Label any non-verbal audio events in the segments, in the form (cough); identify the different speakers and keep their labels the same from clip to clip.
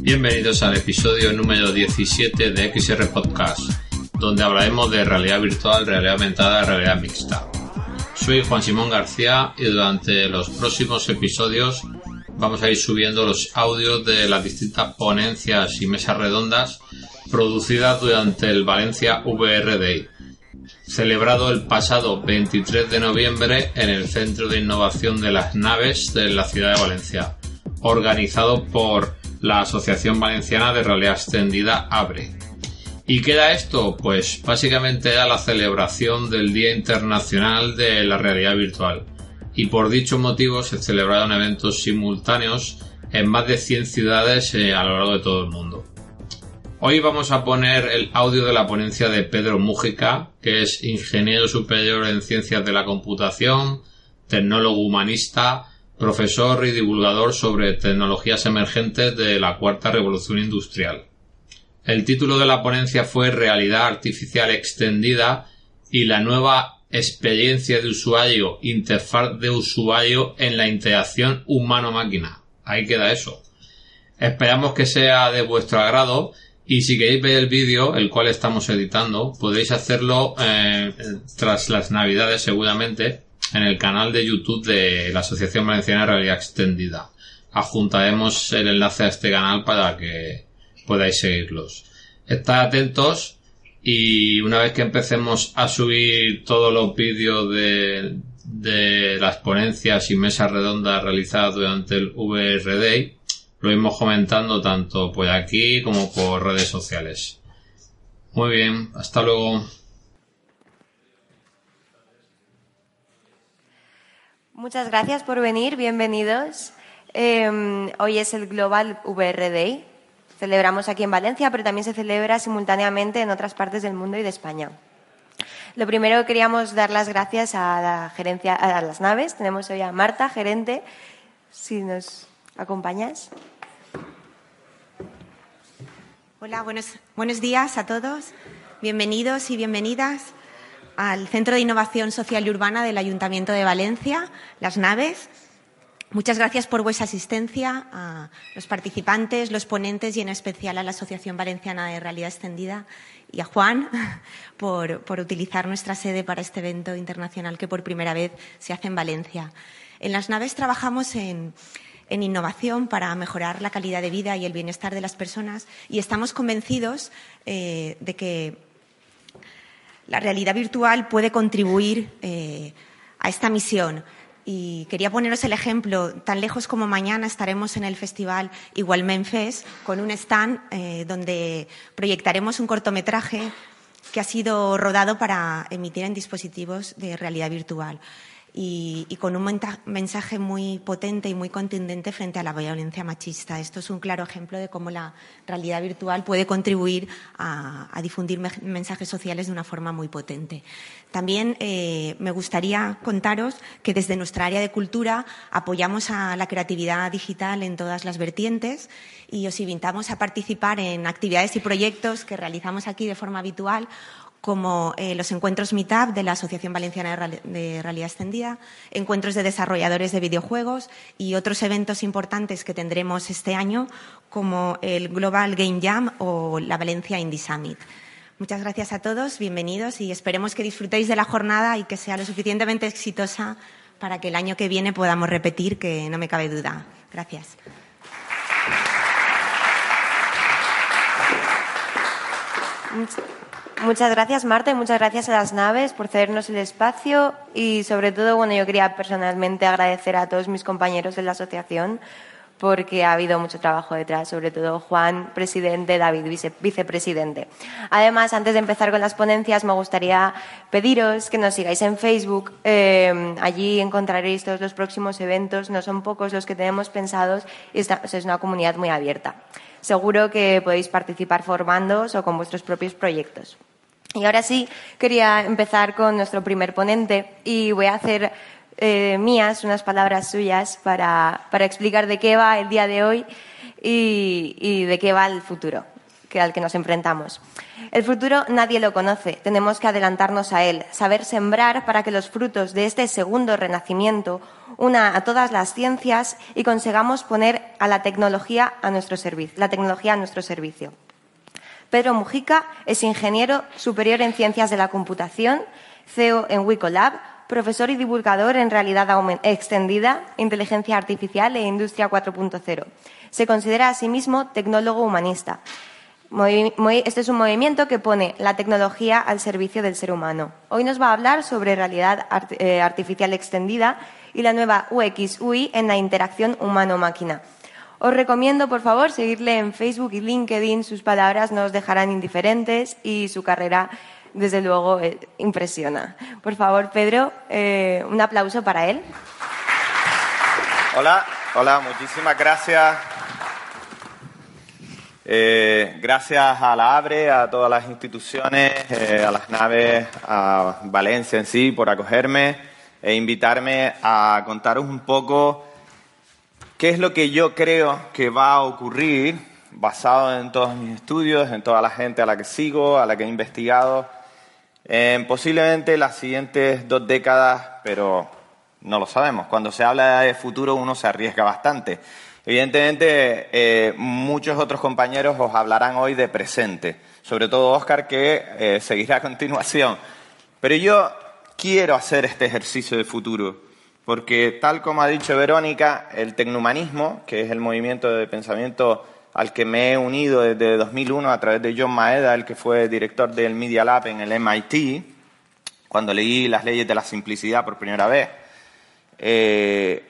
Speaker 1: Bienvenidos al episodio número 17 de XR Podcast, donde hablaremos de realidad virtual, realidad aumentada, realidad mixta. Soy Juan Simón García y durante los próximos episodios vamos a ir subiendo los audios de las distintas ponencias y mesas redondas producidas durante el Valencia VR Day, celebrado el pasado 23 de noviembre en el Centro de Innovación de las Naves de la ciudad de Valencia, organizado por la Asociación Valenciana de Realidad Extendida ABRE. ¿Y qué era esto? Pues básicamente era la celebración del Día Internacional de la Realidad Virtual. Y por dicho motivo se celebraron eventos simultáneos en más de 100 ciudades eh, a lo largo de todo el mundo. Hoy vamos a poner el audio de la ponencia de Pedro Mújica, que es ingeniero superior en ciencias de la computación, tecnólogo humanista, profesor y divulgador sobre tecnologías emergentes de la cuarta revolución industrial. El título de la ponencia fue Realidad Artificial Extendida y la nueva experiencia de usuario, interfaz de usuario en la interacción humano-máquina. Ahí queda eso. Esperamos que sea de vuestro agrado y si queréis ver el vídeo, el cual estamos editando, podéis hacerlo eh, tras las navidades seguramente en el canal de YouTube de la Asociación Valenciana de Realidad Extendida. Adjuntaremos el enlace a este canal para que podáis seguirlos. Estad atentos y una vez que empecemos a subir todos los vídeos de, las ponencias y mesas redondas realizadas durante el VR Day, lo iremos comentando tanto por aquí como por redes sociales. Muy bien, hasta luego.
Speaker 2: Muchas gracias por venir, bienvenidos. Eh, hoy es el Global VR Day. Celebramos aquí en Valencia, pero también se celebra simultáneamente en otras partes del mundo y de España. Lo primero queríamos dar las gracias a la gerencia, a las naves. Tenemos hoy a Marta, gerente, si nos acompañas.
Speaker 3: Hola, buenos, buenos días a todos. Bienvenidos y bienvenidas al Centro de Innovación Social y Urbana del Ayuntamiento de Valencia, Las Naves. Muchas gracias por vuestra asistencia a los participantes, los ponentes y en especial a la Asociación Valenciana de Realidad Extendida y a Juan (laughs) por, utilizar nuestra sede para este evento internacional que por primera vez se hace en Valencia. En las naves trabajamos en, en innovación para mejorar la calidad de vida y el bienestar de las personas y estamos convencidos eh, de que la realidad virtual puede contribuir eh, a esta misión. Y quería poneros el ejemplo, tan lejos como mañana estaremos en el festival Igual Memphis con un stand eh, donde proyectaremos un cortometraje que ha sido rodado para emitir en dispositivos de realidad virtual y, con un mensaje muy potente y muy contundente frente a la violencia machista. Esto es un claro ejemplo de cómo la realidad virtual puede contribuir a, difundir me mensajes sociales de una forma muy potente. También eh, me gustaría contaros que desde nuestra área de cultura apoyamos a la creatividad digital en todas las vertientes y os invitamos a participar en actividades y proyectos que realizamos aquí de forma habitual como eh, los encuentros Meetup de la Asociación Valenciana de, de, Realidad Extendida, encuentros de desarrolladores de videojuegos y otros eventos importantes que tendremos este año, como el Global Game Jam o la Valencia Indie Summit. Muchas gracias a todos, bienvenidos y esperemos que disfrutéis de la jornada y que sea lo suficientemente exitosa para que el año que viene podamos repetir, que no me cabe duda. Gracias.
Speaker 2: Muchas gracias, Marta, y muchas gracias a las naves por cedernos el espacio. Y, sobre todo, bueno, yo quería personalmente agradecer a todos mis compañeros de la asociación porque ha habido mucho trabajo detrás, sobre todo Juan, presidente, David, vicepresidente. Además, antes de empezar con las ponencias, me gustaría pediros que nos sigáis en Facebook. Eh, allí encontraréis todos los próximos eventos. No son pocos los que tenemos pensados y es una comunidad muy abierta. Seguro que podéis participar formándoos o con vuestros propios proyectos. Y ahora sí, quería empezar con nuestro primer ponente y voy a hacer eh, mías unas palabras suyas para, explicar de qué va el día de hoy y, de qué va el futuro que al que nos enfrentamos. El futuro nadie lo conoce, tenemos que adelantarnos a él, saber sembrar para que los frutos de este segundo renacimiento una a todas las ciencias y consigamos poner a la tecnología a nuestro servicio, la tecnología a nuestro servicio. Pedro Mujica es ingeniero superior en ciencias de la computación, CEO en Wicolab, profesor y divulgador en realidad extendida, inteligencia artificial e industria 4.0. Se considera a sí mismo tecnólogo humanista. Este es un movimiento que pone la tecnología al servicio del ser humano. Hoy nos va a hablar sobre realidad eh, artificial extendida y la nueva UX-UI en la interacción humano-máquina. Os recomiendo, por favor, seguirle en Facebook y LinkedIn. Sus palabras nos dejarán indiferentes y su carrera, desde luego, eh, impresiona. Por favor, Pedro, eh, un aplauso para él.
Speaker 4: Hola, hola, muchísimas gracias. Eh, gracias a la ABRE, a todas las instituciones, a las naves, a Valencia en sí por acogerme e invitarme a contaros un poco ¿Qué es lo que yo creo que va a ocurrir basado en todos mis estudios, en toda la gente a la que sigo, a la que he investigado, en posiblemente las siguientes dos décadas, pero no lo sabemos. Cuando se habla de futuro uno se arriesga bastante. Evidentemente, eh, muchos otros compañeros os hablarán hoy de presente, sobre todo Oscar, que eh, seguirá a continuación. Pero yo quiero hacer este ejercicio de futuro porque tal como ha dicho Verónica, el tecnohumanismo, que es el movimiento de pensamiento al que me he unido desde 2001 a través de John Maeda, el que fue director del Media Lab en el MIT, cuando leí las leyes de la simplicidad por primera vez, eh,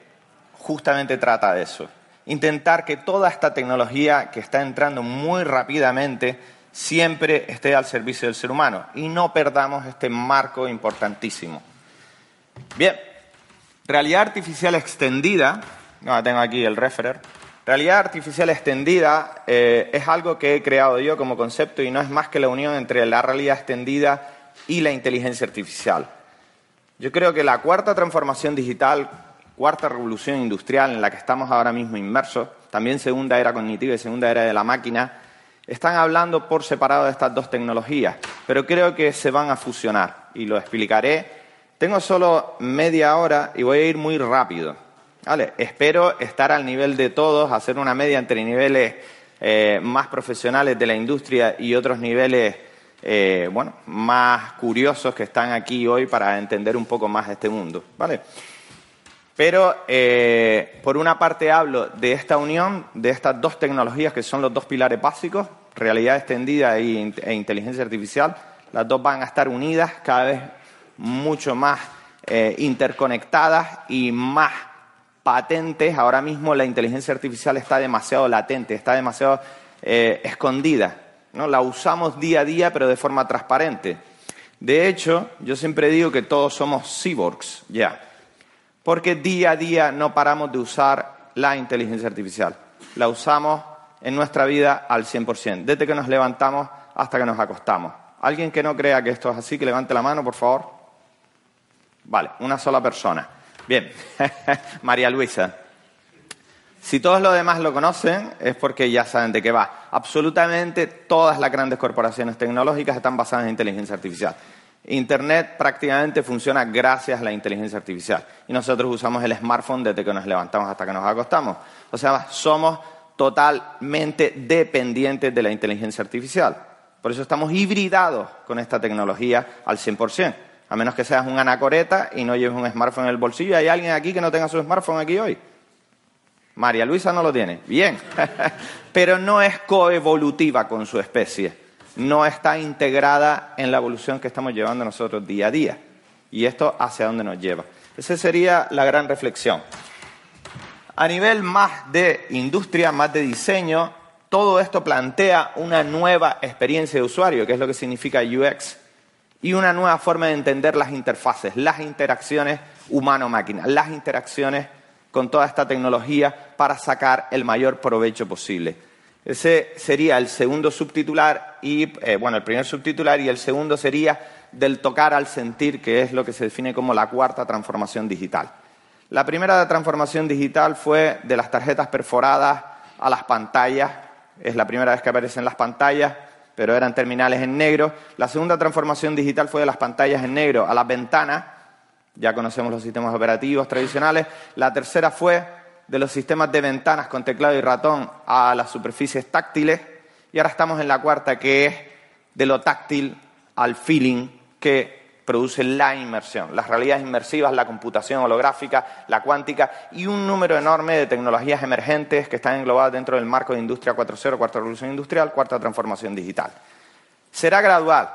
Speaker 4: justamente trata de eso. Intentar que toda esta tecnología que está entrando muy rápidamente siempre esté al servicio del ser humano y no perdamos este marco importantísimo. Bien, Realidad artificial extendida, no, tengo aquí el referer. Realidad artificial extendida eh, es algo que he creado yo como concepto y no es más que la unión entre la realidad extendida y la inteligencia artificial. Yo creo que la cuarta transformación digital, cuarta revolución industrial en la que estamos ahora mismo inmersos, también segunda era cognitiva y segunda era de la máquina, están hablando por separado de estas dos tecnologías, pero creo que se van a fusionar y lo explicaré tengo solo media hora y voy a ir muy rápido. ¿Vale? Espero estar al nivel de todos, hacer una media entre niveles eh, más profesionales de la industria y otros niveles eh, bueno, más curiosos que están aquí hoy para entender un poco más este mundo. ¿vale? Pero, eh, por una parte, hablo de esta unión, de estas dos tecnologías que son los dos pilares básicos, realidad extendida e inteligencia artificial. Las dos van a estar unidas cada vez mucho más eh, interconectadas y más patentes. Ahora mismo la inteligencia artificial está demasiado latente, está demasiado eh, escondida. ¿no? La usamos día a día, pero de forma transparente. De hecho, yo siempre digo que todos somos cyborgs, ya. Porque día a día no paramos de usar la inteligencia artificial. La usamos en nuestra vida al 100%, desde que nos levantamos hasta que nos acostamos. ¿Alguien que no crea que esto es así, que levante la mano, por favor? Vale, una sola persona. Bien, (laughs) María Luisa. Si todos los demás lo conocen, es porque ya saben de qué va. Absolutamente todas las grandes corporaciones tecnológicas están basadas en inteligencia artificial. Internet prácticamente funciona gracias a la inteligencia artificial. Y nosotros usamos el smartphone desde que nos levantamos hasta que nos acostamos. O sea, somos totalmente dependientes de la inteligencia artificial. Por eso estamos hibridados con esta tecnología al 100%. A menos que seas un anacoreta y no lleves un smartphone en el bolsillo. ¿Hay alguien aquí que no tenga su smartphone aquí hoy? María Luisa no lo tiene. Bien. (laughs) Pero no es coevolutiva con su especie. no está integrada en la evolución que estamos llevando nosotros día a día. Y esto hacia dónde nos lleva. Esa sería la gran reflexión. A nivel más de industria, más de diseño, todo esto plantea una nueva experiencia de usuario, que es lo que significa UX, y una nueva forma de entender las interfaces, las interacciones humano-máquina, las interacciones con toda esta tecnología para sacar el mayor provecho posible. Ese sería el segundo subtitular y, eh, bueno, el primer subtitular y el segundo sería del tocar al sentir, que es lo que se define como la cuarta transformación digital. La primera transformación digital fue de las tarjetas perforadas a las pantallas. Es la primera vez que aparecen las pantallas, pero eran terminales en negro. La segunda transformación digital fue de las pantallas en negro a las ventanas. Ya conocemos los sistemas operativos tradicionales. La tercera fue de los sistemas de ventanas con teclado y ratón a las superficies táctiles. Y ahora estamos en la cuarta, que es de lo táctil al feeling que produce la inmersión, las realidades inmersivas, la computación holográfica, la cuántica y un número enorme de tecnologías emergentes que están englobadas dentro del marco de Industria 4.0, cuarta revolución industrial, cuarta transformación digital. Será gradual.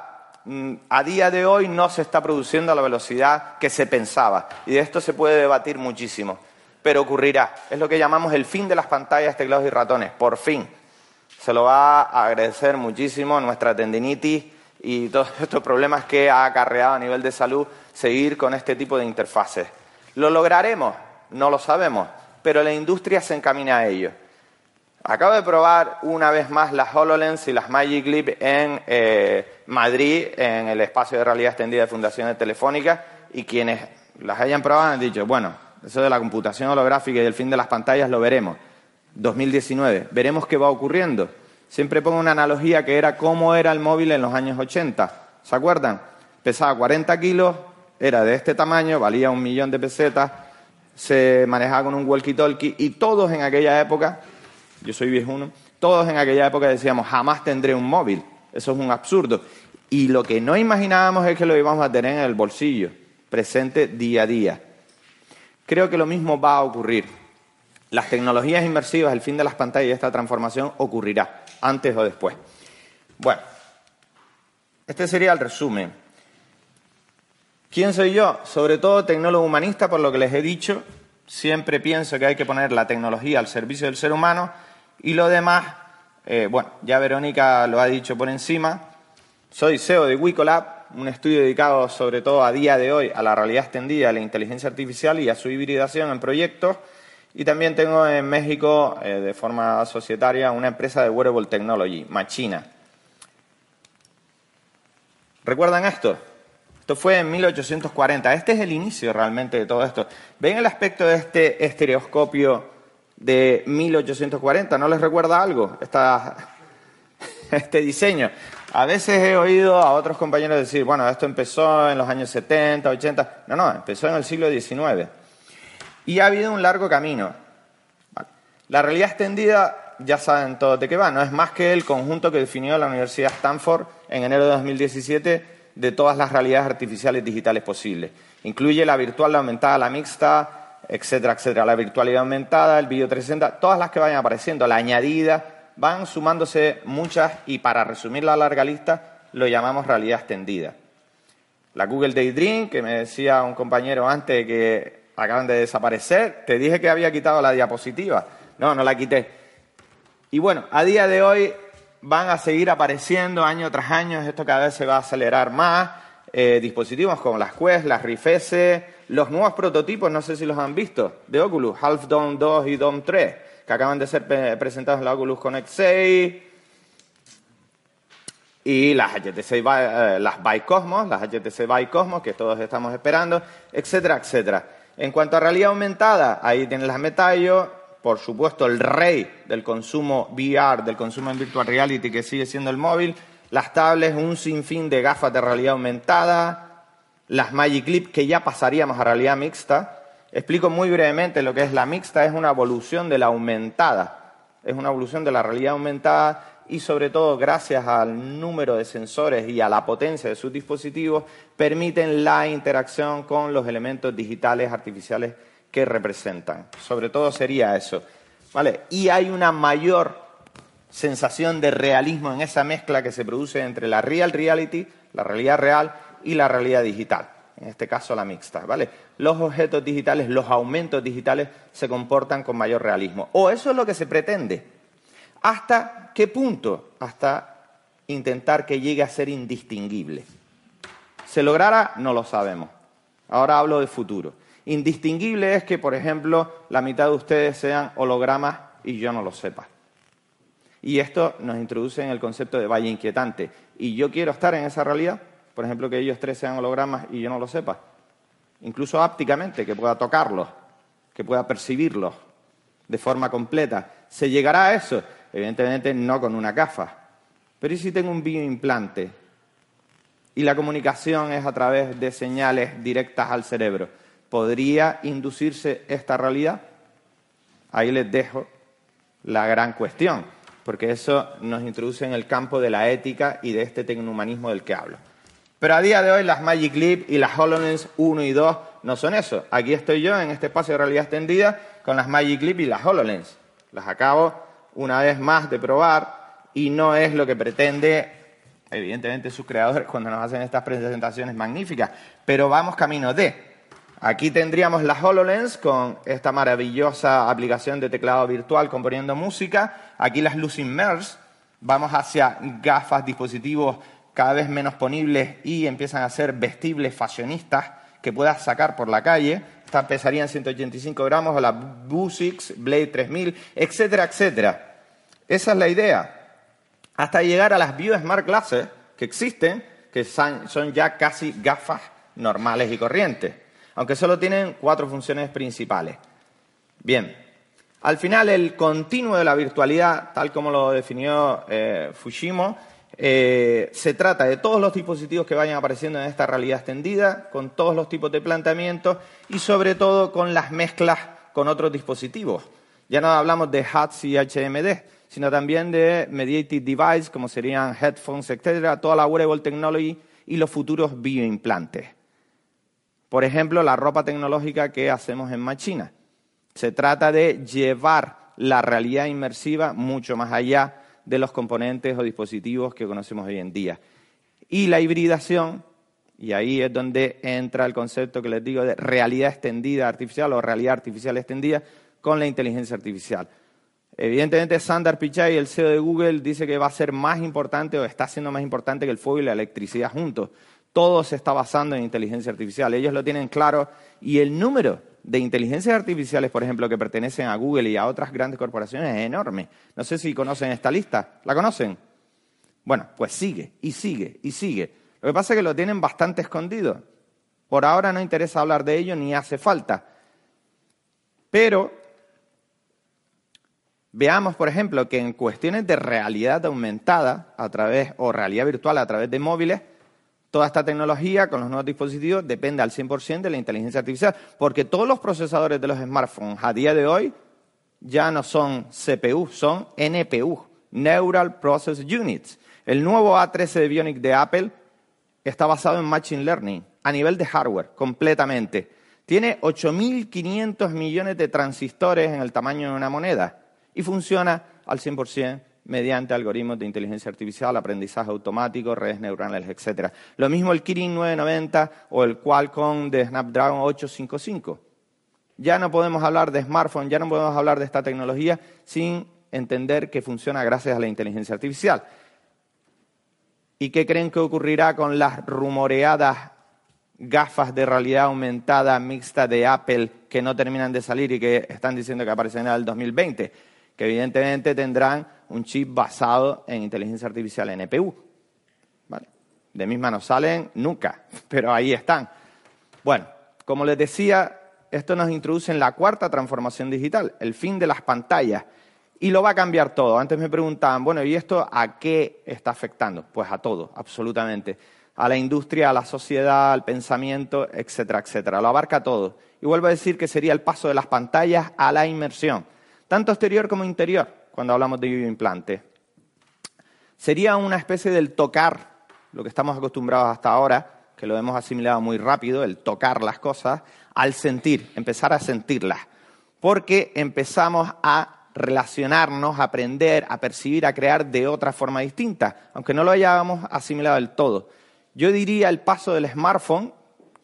Speaker 4: Mm, a día de hoy no se está produciendo a la velocidad que se pensaba y de esto se puede debatir muchísimo, pero ocurrirá. Es lo que llamamos el fin de las pantallas, teclados y ratones, por fin. Se lo va a agradecer muchísimo nuestra tendinitis y todos (laughs) estos problemas que ha acarreado a nivel de salud seguir con este tipo de interfaces. ¿Lo lograremos? No lo sabemos, pero la industria se encamina a ello. Acabo de probar una vez más las HoloLens y las Magic Leap en eh, Madrid, en el espacio de realidad extendida de Fundaciones Telefónicas, y quienes las hayan probado han dicho, bueno, eso de la computación holográfica y del fin de las pantallas lo veremos. 2019, veremos qué va ocurriendo. Siempre pongo una analogía que era cómo era el móvil en los años 80. ¿Se acuerdan? Pesaba 40 kilos, era de este tamaño, valía un millón de pesetas, se manejaba con un walkie-talkie y todos en aquella época, yo soy viejuno, todos en aquella época decíamos, jamás tendré un móvil. Eso es un absurdo. Y lo que no imaginábamos es que lo íbamos a tener en el bolsillo, presente día a día. Creo que lo mismo va a ocurrir. Las tecnologías inmersivas, el fin de las pantallas y esta transformación ocurrirá antes o después. Bueno, este sería el resumen. ¿Quién soy yo? Sobre todo tecnólogo humanista, por lo que les he dicho. Siempre pienso que hay que poner la tecnología al servicio del ser humano y lo demás, eh, bueno, ya Verónica lo ha dicho por encima. Soy CEO de Wicolab, un estudio dedicado sobre todo a día de hoy a la realidad extendida, a la inteligencia artificial y a su hibridación en proyectos. Y también tengo en México, eh, de forma societaria, una empresa de wearable technology, Machina. ¿Recuerdan esto? Esto fue en 1840. Este es el inicio realmente de todo esto. ¿Ven el aspecto de este estereoscopio de 1840? ¿No les recuerda algo (laughs) este diseño? A veces he oído a otros compañeros decir, bueno, esto empezó en los años 70, 80. No, no, empezó en el siglo XIX. Y ha habido un largo camino. La realidad extendida, ya saben todo de qué va, no es más que el conjunto que definió la Universidad Stanford en enero de 2017 de todas las realidades artificiales digitales posibles. Incluye la virtual, la aumentada, la mixta, etcétera, etcétera. La virtualidad aumentada, el vídeo 360, todas las que vayan apareciendo, la añadida, van sumándose muchas y para resumir la larga lista lo llamamos realidad extendida. La Google Daydream, que me decía un compañero antes que acaban de desaparecer. Te dije que había quitado la diapositiva. No, no la quité. Y bueno, a día de hoy van a seguir apareciendo año tras año. Esto cada vez se va a acelerar más. Eh, dispositivos como las Quest, las Rift S, los nuevos prototipos, no sé si los han visto, de Oculus, Half Dome 2 y Dome 3, que acaban de ser presentados en la Oculus Connect 6 y las HTC eh, las Cosmos, las HTC Vive Cosmos que todos estamos esperando, etcétera, etcétera. En cuanto a realidad aumentada, ahí tienen las Metallo, por supuesto el rey del consumo VR, del consumo en virtual reality que sigue siendo el móvil, las tablets, un sinfín de gafas de realidad aumentada, las Magic Clip que ya pasaríamos a realidad mixta. Explico muy brevemente lo que es la mixta, es una evolución de la aumentada, es una evolución de la realidad aumentada y sobre todo gracias al número de sensores y a la potencia de sus dispositivos, permiten la interacción con los elementos digitales artificiales que representan. Sobre todo sería eso. ¿Vale? Y hay una mayor sensación de realismo en esa mezcla que se produce entre la real reality, la realidad real y la realidad digital. En este caso la mixta, ¿vale? Los objetos digitales, los aumentos digitales se comportan con mayor realismo. O eso es lo que se pretende. ¿Hasta qué punto? Hasta intentar que llegue a ser indistinguible. ¿Se logrará? No lo sabemos. Ahora hablo de futuro. Indistinguible es que, por ejemplo, la mitad de ustedes sean hologramas y yo no lo sepa. Y esto nos introduce en el concepto de valle inquietante. ¿Y yo quiero estar en esa realidad? Por ejemplo, que ellos tres sean hologramas y yo no lo sepa. Incluso ápticamente, que pueda tocarlos, que pueda percibirlos de forma completa. ¿Se llegará a eso? Evidentemente no con una gafa. Pero ¿y si tengo un bioimplante y la comunicación es a través de señales directas al cerebro? ¿Podría inducirse esta realidad? Ahí les dejo la gran cuestión porque eso nos introduce en el campo de la ética y de este tecnohumanismo del que hablo. Pero a día de hoy las Magic Leap y las HoloLens 1 y 2 no son eso. Aquí estoy yo en este espacio de realidad extendida con las Magic Leap y las HoloLens. Las acabo una vez más de probar y no es lo que pretende, evidentemente, sus creadores (laughs) cuando nos hacen estas presentaciones magníficas, pero vamos camino de. Aquí tendríamos la HoloLens con esta maravillosa aplicación de teclado virtual componiendo música. Aquí las Lucid Merge. Vamos hacia gafas, dispositivos cada vez menos ponibles y empiezan a ser vestibles, fashionistas, que puedas sacar por la calle. Estas pesarían 185 gramos, o la Busix, Blade 3000, etcétera, etcétera. Esa es la idea. Hasta llegar a las View Smart Glasses que existen, que son ya casi gafas normales y corrientes aunque solo tienen cuatro funciones principales. Bien, al final el continuo de la virtualidad, tal como lo definió eh, Fujimo, eh, se trata de todos los dispositivos que vayan apareciendo en esta realidad extendida, con todos los tipos de planteamientos y sobre todo con las mezclas con otros dispositivos. Ya no hablamos de HATS y HMD, sino también de mediated device, como serían headphones, etcétera, toda la wearable technology y los futuros bioimplantes. Por ejemplo, la ropa tecnológica que hacemos en Machina. Se trata de llevar la realidad inmersiva mucho más allá de los componentes o dispositivos que conocemos hoy en día. Y la hibridación, y ahí es donde entra el concepto que les digo de realidad extendida artificial o realidad artificial extendida con la inteligencia artificial. Evidentemente, Sundar Pichai, el CEO de Google, dice que va a ser más importante o está siendo más importante que el fuego y la electricidad juntos todo se está basando en inteligencia artificial. Ellos lo tienen claro y el número de inteligencias artificiales, por ejemplo, que pertenecen a Google y a otras grandes corporaciones es enorme. No sé si conocen esta lista. ¿La conocen? Bueno, pues sigue y sigue y sigue. Lo que pasa es que lo tienen bastante escondido. Por ahora no interesa hablar de ello ni hace falta. Pero veamos, por ejemplo, que en cuestiones de realidad aumentada a través o realidad virtual a través de móviles, Toda esta tecnología con los nuevos dispositivos depende al 100% de la inteligencia artificial, porque todos los procesadores de los smartphones a día de hoy ya no son CPU, son NPU, Neural Process Units. El nuevo A13 de Bionic de Apple está basado en Machine Learning a nivel de hardware, completamente. Tiene 8.500 millones de transistores en el tamaño de una moneda y funciona al 100% mediante algoritmos de inteligencia artificial, aprendizaje automático, redes neuronales, etc. Lo mismo el Kirin 990 o el Qualcomm de Snapdragon 855. Ya no podemos hablar de smartphone, ya no podemos hablar de esta tecnología sin entender que funciona gracias a la inteligencia artificial. ¿Y qué creen que ocurrirá con las rumoreadas gafas de realidad aumentada mixta de Apple que no terminan de salir y que están diciendo que aparecerán en el 2020? Que evidentemente tendrán un chip basado en inteligencia artificial NPU. ¿Vale? De misma no salen nunca, (laughs) pero ahí están. Bueno, como les decía, esto nos introduce en la cuarta transformación digital, el fin de las pantallas. Y lo va a cambiar todo. Antes me preguntaban, bueno, ¿y esto a qué está afectando? Pues a todo, absolutamente. A la industria, a la sociedad, al pensamiento, etcétera, etcétera. Lo abarca todo. Y vuelvo a decir que sería el paso de las pantallas a la inmersión, tanto exterior como interior cuando hablamos de bioimplante. Sería una especie del tocar, lo que estamos acostumbrados hasta ahora, que lo hemos asimilado muy rápido, el tocar las cosas, al sentir, empezar a sentirlas. Porque empezamos a relacionarnos, a aprender, a percibir, a crear de otra forma distinta, aunque no lo hayamos asimilado del todo. Yo diría el paso del smartphone,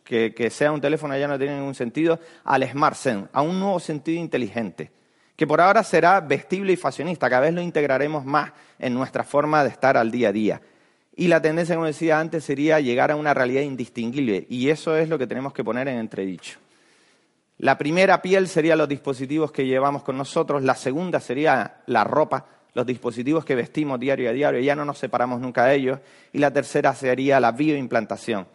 Speaker 4: que, sea un teléfono ya no tiene ningún sentido, al Smart Zen, a un nuevo sentido inteligente, que por ahora será vestible y fashionista, cada vez lo integraremos más en nuestra forma de estar al día a día. Y la tendencia, como decía antes, sería llegar a una realidad indistinguible, y eso es lo que tenemos que poner en entredicho. La primera piel sería los dispositivos que llevamos con nosotros, la segunda sería la ropa, los dispositivos que vestimos diario a diario, ya no nos separamos nunca de ellos, y la tercera sería la bioimplantación.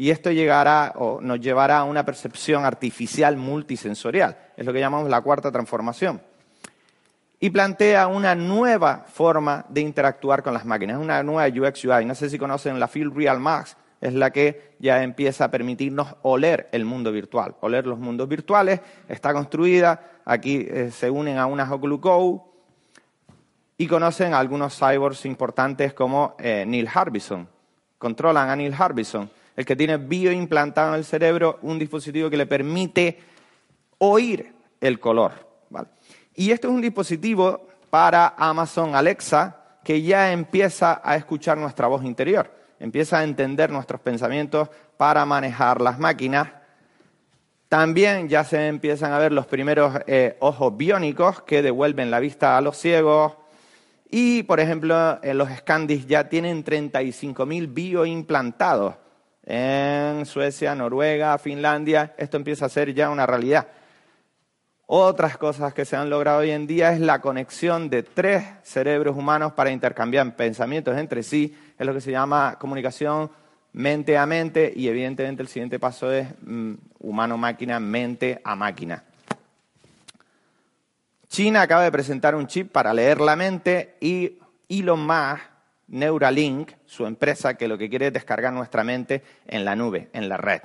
Speaker 4: Y esto llegará o nos llevará a una percepción artificial multisensorial, es lo que llamamos la cuarta transformación. Y plantea una nueva forma de interactuar con las máquinas, una nueva UX UI. No sé si conocen la Field Real Max, es la que ya empieza a permitirnos oler el mundo virtual, oler los mundos virtuales, está construida, aquí eh, se unen a una Oculus Go y conocen a algunos cyborgs importantes como eh, Neil Harbison, controlan a Neil Harbison, el que tiene bioimplantado en el cerebro un dispositivo que le permite oír el color. Y esto es un dispositivo para Amazon Alexa que ya empieza a escuchar nuestra voz interior empieza a entender nuestros pensamientos para manejar las máquinas. También ya se empiezan a ver los primeros eh, ojos biónicos que devuelven la vista a los ciegos. Y, por ejemplo, en los Scandis ya tienen 35.000 bioimplantados. En Suecia, Noruega, Finlandia, esto empieza a ser ya una realidad. Otras cosas que se han logrado hoy en día es la conexión de tres cerebros humanos para intercambiar pensamientos entre sí. Es lo que se llama comunicación mente a mente y evidentemente el siguiente paso es mm, humano-máquina, mente a máquina. China acaba de presentar un chip para leer la mente y Elon Musk, Neuralink, su empresa que lo que quiere es descargar nuestra mente en la nube, en la red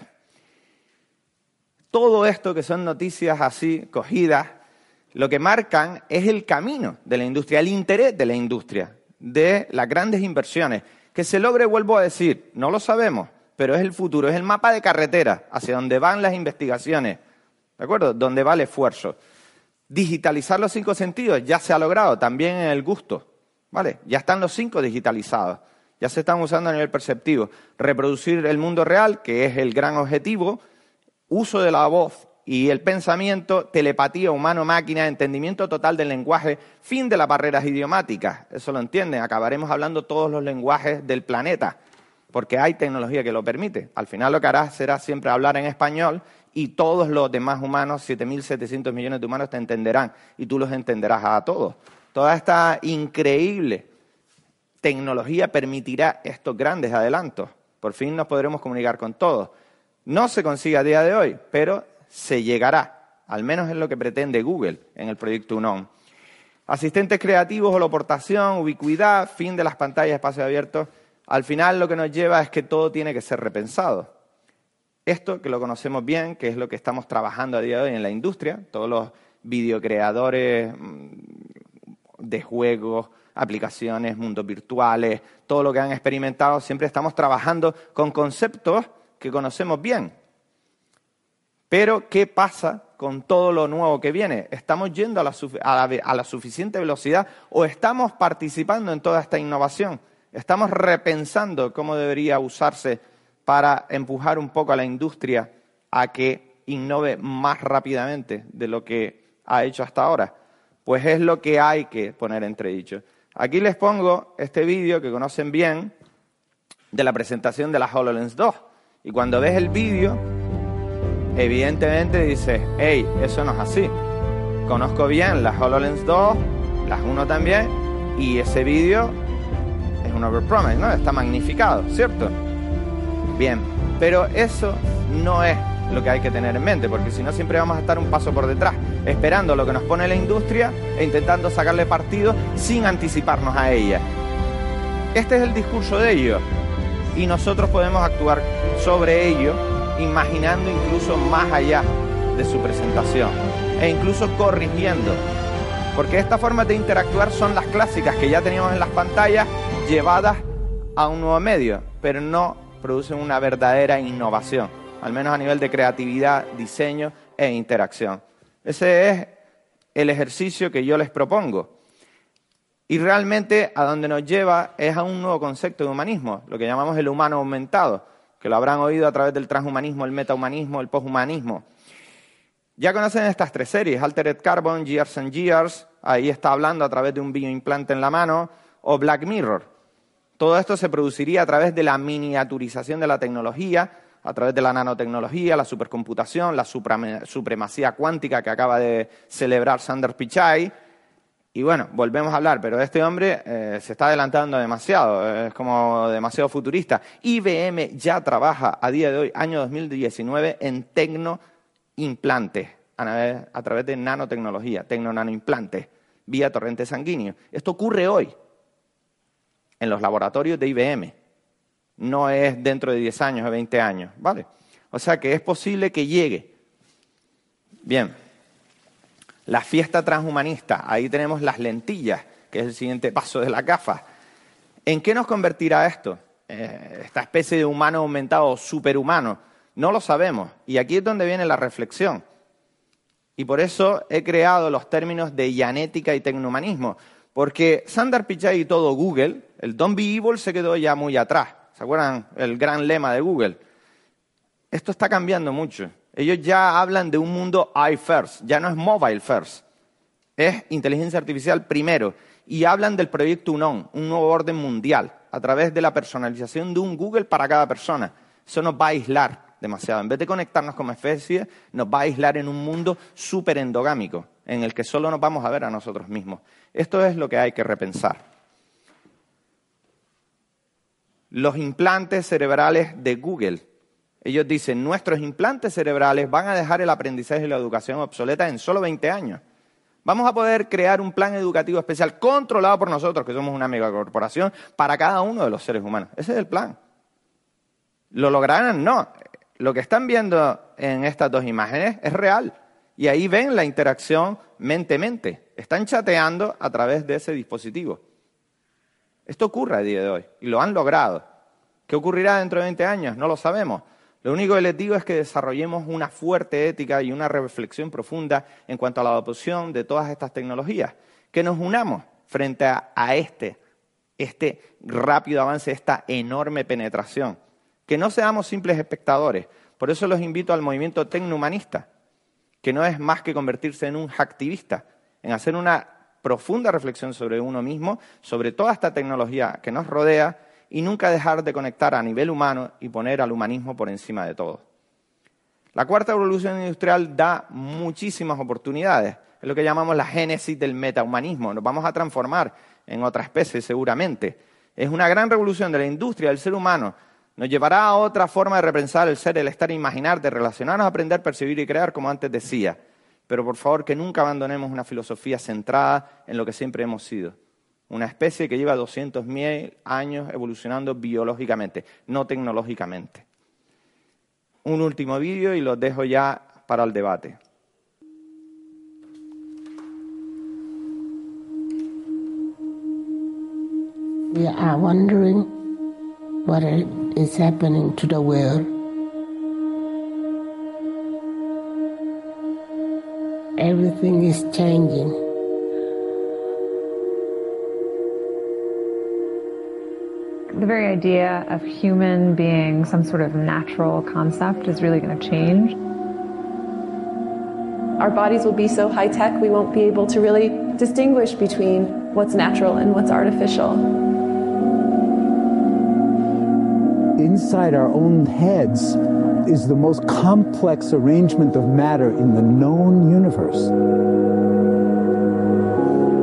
Speaker 4: todo esto que son noticias así cogidas, lo que marcan es el camino de la industria, el interés de la industria, de las grandes inversiones. Que se logre, vuelvo a decir, no lo sabemos, pero es el futuro, es el mapa de carretera hacia donde van las investigaciones, ¿de acuerdo? Donde va el esfuerzo. Digitalizar los cinco sentidos ya se ha logrado, también en el gusto, ¿vale? Ya están los cinco digitalizados, ya se están usando a nivel perceptivo. Reproducir el mundo real, que es el gran objetivo, uso de la voz y el pensamiento, telepatía humano-máquina, entendimiento total del lenguaje, fin de las barreras idiomáticas. Eso lo entienden. Acabaremos hablando todos los lenguajes del planeta, porque hay tecnología que lo permite. Al final lo que harás será siempre hablar en español y todos los demás humanos, 7.700 millones de humanos, te entenderán y tú los entenderás a todos. Toda esta increíble tecnología permitirá estos grandes adelantos. Por fin nos podremos comunicar con todos. No se consigue a día de hoy, pero se llegará, al menos es lo que pretende Google en el proyecto UNON. Asistentes creativos, holoportación, ubicuidad, fin de las pantallas, espacio abierto. Al final lo que nos lleva es que todo tiene que ser repensado. Esto, que lo conocemos bien, que es lo que estamos trabajando a día de hoy en la industria, todos los videocreadores mm, de juegos, aplicaciones, mundos virtuales, todo lo que han experimentado, siempre estamos trabajando con conceptos que conocemos bien. Pero, ¿qué pasa con todo lo nuevo que viene? ¿Estamos yendo a la, suficiente velocidad o estamos participando en toda esta innovación? ¿Estamos repensando cómo debería usarse para empujar un poco a la industria a que innove más rápidamente de lo que ha hecho hasta ahora? Pues es lo que hay que poner entredicho. Aquí les pongo este vídeo que conocen bien de la presentación de la HoloLens 2. Y cuando ves el vídeo, evidentemente dices, hey, eso no es así. Conozco bien las HoloLens 2, las 1 también, y ese vídeo es un overpromise, ¿no? Está magnificado, ¿cierto? Bien, pero eso no es lo que hay que tener en mente, porque si no siempre vamos a estar un paso por detrás, esperando lo que nos pone la industria e intentando sacarle partido sin anticiparnos a ella. Este es el discurso de ellos y nosotros podemos actuar sobre ello imaginando incluso más allá de su presentación e incluso corrigiendo. Porque estas formas de interactuar son las clásicas que ya teníamos en las pantallas llevadas a un nuevo medio, pero no producen una verdadera innovación, al menos a nivel de creatividad, diseño e interacción. Ese es el ejercicio que yo les propongo. Y realmente a donde nos lleva es a un nuevo concepto de humanismo, lo que llamamos el humano aumentado, que lo habrán oído a través del transhumanismo, el metahumanismo, el poshumanismo. Ya conocen estas tres series, Altered Carbon, Years and Years, ahí está hablando a través de un bioimplante en la mano, o Black Mirror. Todo esto se produciría a través de la miniaturización de la tecnología, a través de la nanotecnología, la supercomputación, la supremacía cuántica que acaba de celebrar Sander Pichai, y bueno, volvemos a hablar, pero este hombre eh, se está adelantando demasiado, es como demasiado futurista. IBM ya trabaja a día de hoy, año 2019, en tecnoimplantes, a, a través de nanotecnología, tecno-nanoimplantes, vía torrente sanguíneo. Esto ocurre hoy en los laboratorios de IBM. No es dentro de 10 años o 20 años, ¿vale? O sea que es posible que llegue. Bien. La fiesta transhumanista, ahí tenemos las lentillas, que es el siguiente paso de la gafa. ¿En qué nos convertirá esto? Eh, esta especie de humano aumentado superhumano. No lo sabemos. Y aquí es donde viene la reflexión. Y por eso he creado los términos de yanética y tecnohumanismo. Porque Sundar Pichai y todo Google, el Don't Be Evil se quedó ya muy atrás. ¿Se acuerdan el gran lema de Google? Esto está cambiando mucho. Ellos ya hablan de un mundo I first, ya no es mobile first, es inteligencia artificial primero. Y hablan del proyecto UNON, un nuevo orden mundial, a través de la personalización de un Google para cada persona. Eso nos va a aislar demasiado. En vez de conectarnos como especie, nos va a aislar en un mundo súper endogámico, en el que solo nos vamos a ver a nosotros mismos. Esto es lo que hay que repensar. Los implantes cerebrales de Google ellos dicen, nuestros implantes cerebrales van a dejar el aprendizaje y la educación obsoleta en solo 20 años. Vamos a poder crear un plan educativo especial controlado por nosotros, que somos una megacorporación, para cada uno de los seres humanos. Ese es el plan. ¿Lo lograrán? No. Lo que están viendo en estas dos imágenes es real. Y ahí ven la interacción mente-mente. Están chateando a través de ese dispositivo. Esto ocurre a día de hoy y lo han logrado. ¿Qué ocurrirá dentro de 20 años? No lo sabemos. Lo único que les digo es que desarrollemos una fuerte ética y una reflexión profunda en cuanto a la adopción de todas estas tecnologías, que nos unamos frente a, este, este rápido avance, esta enorme penetración, que no seamos simples espectadores. Por eso los invito al movimiento tecnohumanista, que no es más que convertirse en un activista, en hacer una profunda reflexión sobre uno mismo, sobre toda esta tecnología que nos rodea y nunca dejar de conectar a nivel humano y poner al humanismo por encima de todo. La cuarta evolución industrial da muchísimas oportunidades. Es lo que llamamos la génesis del metahumanismo. Nos vamos a transformar en otra especie seguramente. Es una gran revolución de la industria del ser humano. Nos llevará a otra forma de repensar el ser, el estar, imaginar, de relacionarnos, aprender, percibir y crear, como antes decía. Pero por favor que nunca abandonemos una filosofía centrada en lo que siempre hemos sido una especie que lleva 200.000 años evolucionando biológicamente, no tecnológicamente. Un último vídeo y los dejo ya para el debate.
Speaker 5: We are wondering what is happening to the world. Everything is changing.
Speaker 6: the very idea of human being some sort of natural concept is really going to change.
Speaker 7: Our bodies will be so high tech, we won't be able to really distinguish between what's natural and what's artificial.
Speaker 8: Inside our own heads is the most complex arrangement of matter in the known universe.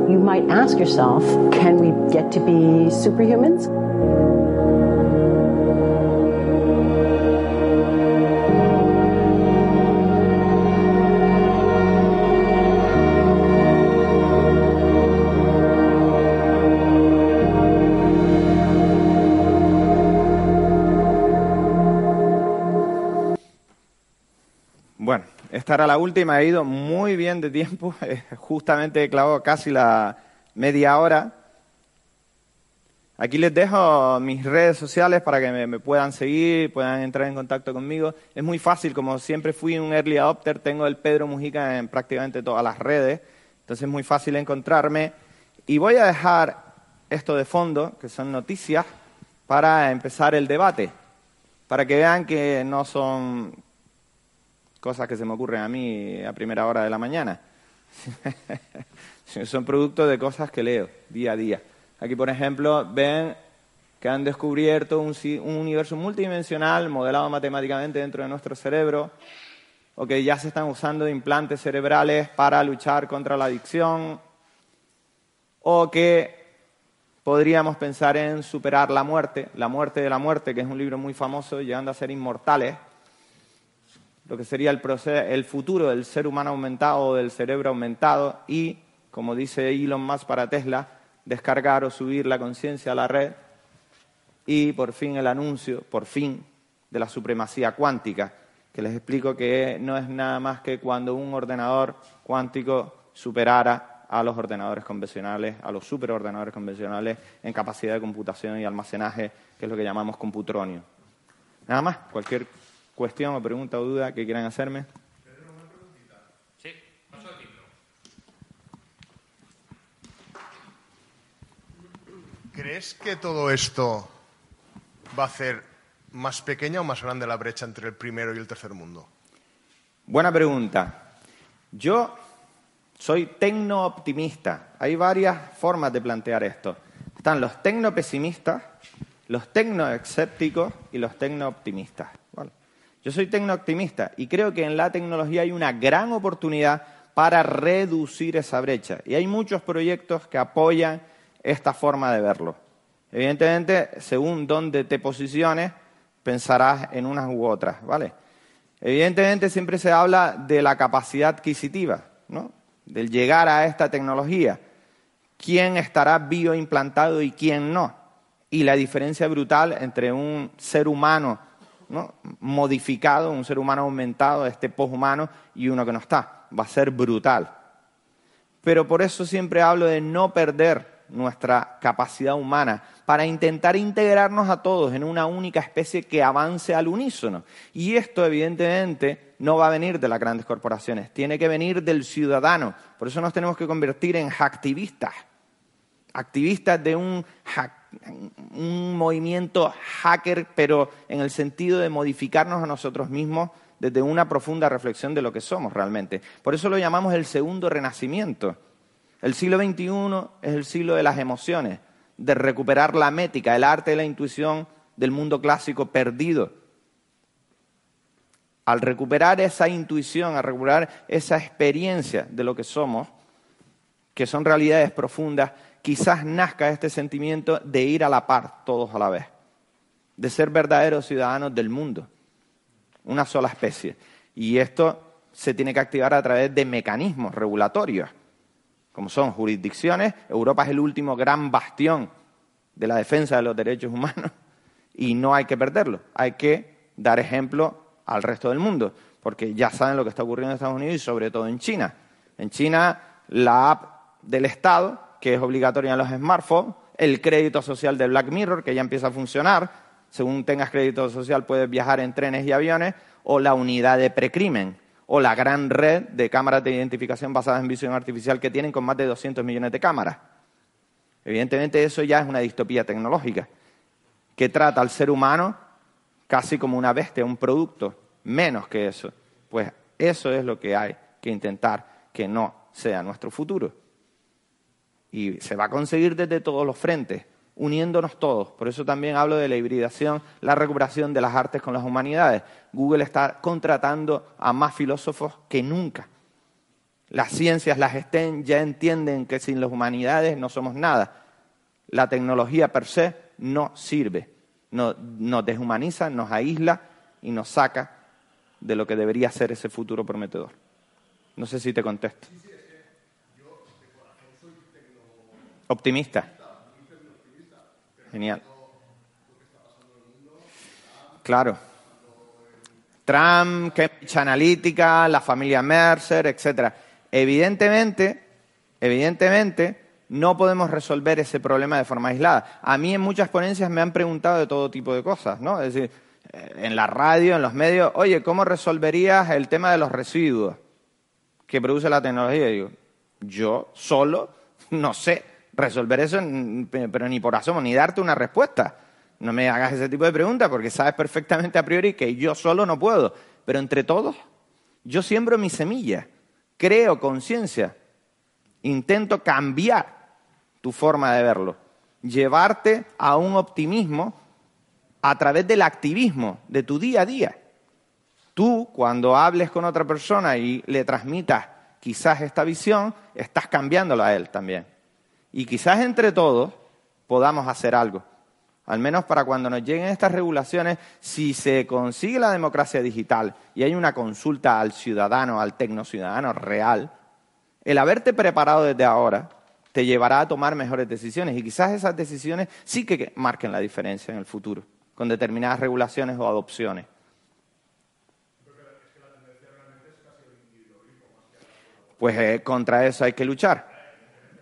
Speaker 9: You might ask yourself, can we get to be superhumans?
Speaker 4: Esta era la última, he ido muy bien de tiempo, (laughs) justamente he clavado casi la media hora. Aquí les dejo mis redes sociales para que me, puedan seguir, puedan entrar en contacto conmigo. Es muy fácil, como siempre fui un early adopter, tengo el Pedro Mujica en prácticamente todas las redes Entonces es muy fácil encontrarme. Y voy a dejar esto de fondo, que son noticias, para empezar el debate, para que vean que no son cosas que se me ocurren a mí a primera hora de la mañana. (laughs) son productos de cosas que leo día a día. Aquí, por ejemplo, ven que han descubierto un, un universo multidimensional modelado matemáticamente dentro de nuestro cerebro, o que ya se están usando implantes cerebrales para luchar contra la adicción, o que podríamos pensar en superar la muerte, La muerte de la muerte, que es un libro muy famoso, llegando a ser inmortales, lo que sería el, el futuro del ser humano aumentado o del cerebro aumentado y, como dice Elon Musk para Tesla, descargar o subir la conciencia a la red y por fin el anuncio, por fin, de la supremacía cuántica, que les explico que no es nada más que cuando un ordenador cuántico superara a los ordenadores convencionales, a los superordenadores convencionales en capacidad de computación y almacenaje, que es lo que llamamos computronio. Nada más, cualquier cuestión o pregunta o duda que quieran hacerme.
Speaker 1: Sí,
Speaker 10: ¿Crees que todo esto va a hacer más pequeña o más grande la brecha entre el primero y el tercer mundo?
Speaker 4: Buena pregunta. Yo soy tecno-optimista. Hay varias formas de plantear esto. Están los tecno-pesimistas, los tecno-escépticos y los tecno-optimistas. Yo soy tecno-optimista y creo que en la tecnología hay una gran oportunidad para reducir esa brecha. Y hay muchos proyectos que apoyan esta forma de verlo. Evidentemente, según dónde te posiciones, pensarás en unas u otras, ¿vale? Evidentemente siempre se habla de la capacidad adquisitiva, ¿no? del llegar a esta tecnología, quién estará bioimplantado y quién no. Y la diferencia brutal entre un ser humano modificado, un ser humano aumentado, este poshumano, y uno que no está. Va a ser brutal. Pero por eso siempre hablo de no perder nuestra capacidad humana para intentar integrarnos a todos en una única especie que avance al unísono. Y esto, evidentemente, no va a venir de las grandes corporaciones, tiene que venir del ciudadano. Por eso nos tenemos que convertir en activistas, activistas de un, un movimiento hacker, pero en el sentido de modificarnos a nosotros mismos desde una profunda reflexión de lo que somos realmente. Por eso lo llamamos el segundo renacimiento. El siglo XXI es el siglo de las emociones, de recuperar la mética, el arte de la intuición del mundo clásico perdido al recuperar esa intuición, al recuperar esa experiencia de lo que somos, que son realidades profundas, quizás nazca este sentimiento de ir a la par todos a la vez, de ser verdaderos ciudadanos del mundo, una sola especie. Y esto se tiene que activar a través de mecanismos regulatorios, como son jurisdicciones. Europa es el último gran bastión de la defensa de los derechos humanos y no hay que perderlo. Hay que dar ejemplo al resto del mundo, porque ya saben lo que está ocurriendo en Estados Unidos y sobre todo en China. En China, la app del Estado, que es obligatoria en los smartphones, el crédito social de Black Mirror, que ya empieza a funcionar, según tengas crédito social puedes viajar en trenes y aviones, o la unidad de precrimen, o la gran red de cámaras de identificación basadas en visión artificial que tienen con más de 200 millones de cámaras. Evidentemente eso ya es una distopía tecnológica, que trata al ser humano casi como una bestia, un producto, menos que eso. Pues eso es lo que hay que intentar que no sea nuestro futuro. Y se va a conseguir desde todos los frentes, uniéndonos todos. Por eso también hablo de la hibridación, la recuperación de las artes con las humanidades. Google está contratando a más filósofos que nunca. Las ciencias, las estén, ya entienden que sin las humanidades no somos nada. La tecnología per se no sirve nos, deshumaniza, nos aísla y nos saca de lo que debería ser ese futuro prometedor. No sé si te contesto. Optimista. Genial. Claro. Trump, Cambridge Analytica, la familia Mercer, etcétera. Evidentemente, evidentemente, no podemos resolver ese problema de forma aislada. A mí en muchas ponencias me han preguntado de todo tipo de cosas, ¿no? Es decir, eh, en la radio, en los medios, oye, ¿cómo resolverías el tema de los residuos que produce la tecnología? digo, yo solo no sé resolver eso, pero ni por asomo, ni darte una respuesta. No me hagas ese tipo de preguntas porque sabes perfectamente a priori que yo solo no puedo. Pero entre todos, yo siembro mi semilla, creo conciencia, intento cambiar tu forma de verlo, llevarte a un optimismo a través del activismo de tu día a día. Tú, cuando hables con otra persona y le transmitas quizás esta visión, estás cambiándolo a él también. Y quizás entre todos podamos hacer algo. Al menos para cuando nos lleguen estas regulaciones, si se consigue la democracia digital y hay una consulta al ciudadano, al tecnociudadano real, el haberte preparado desde ahora te llevará a tomar mejores decisiones y quizás esas decisiones sí que marquen la diferencia en el futuro, con determinadas regulaciones o adopciones. Pues eh, contra eso hay que luchar.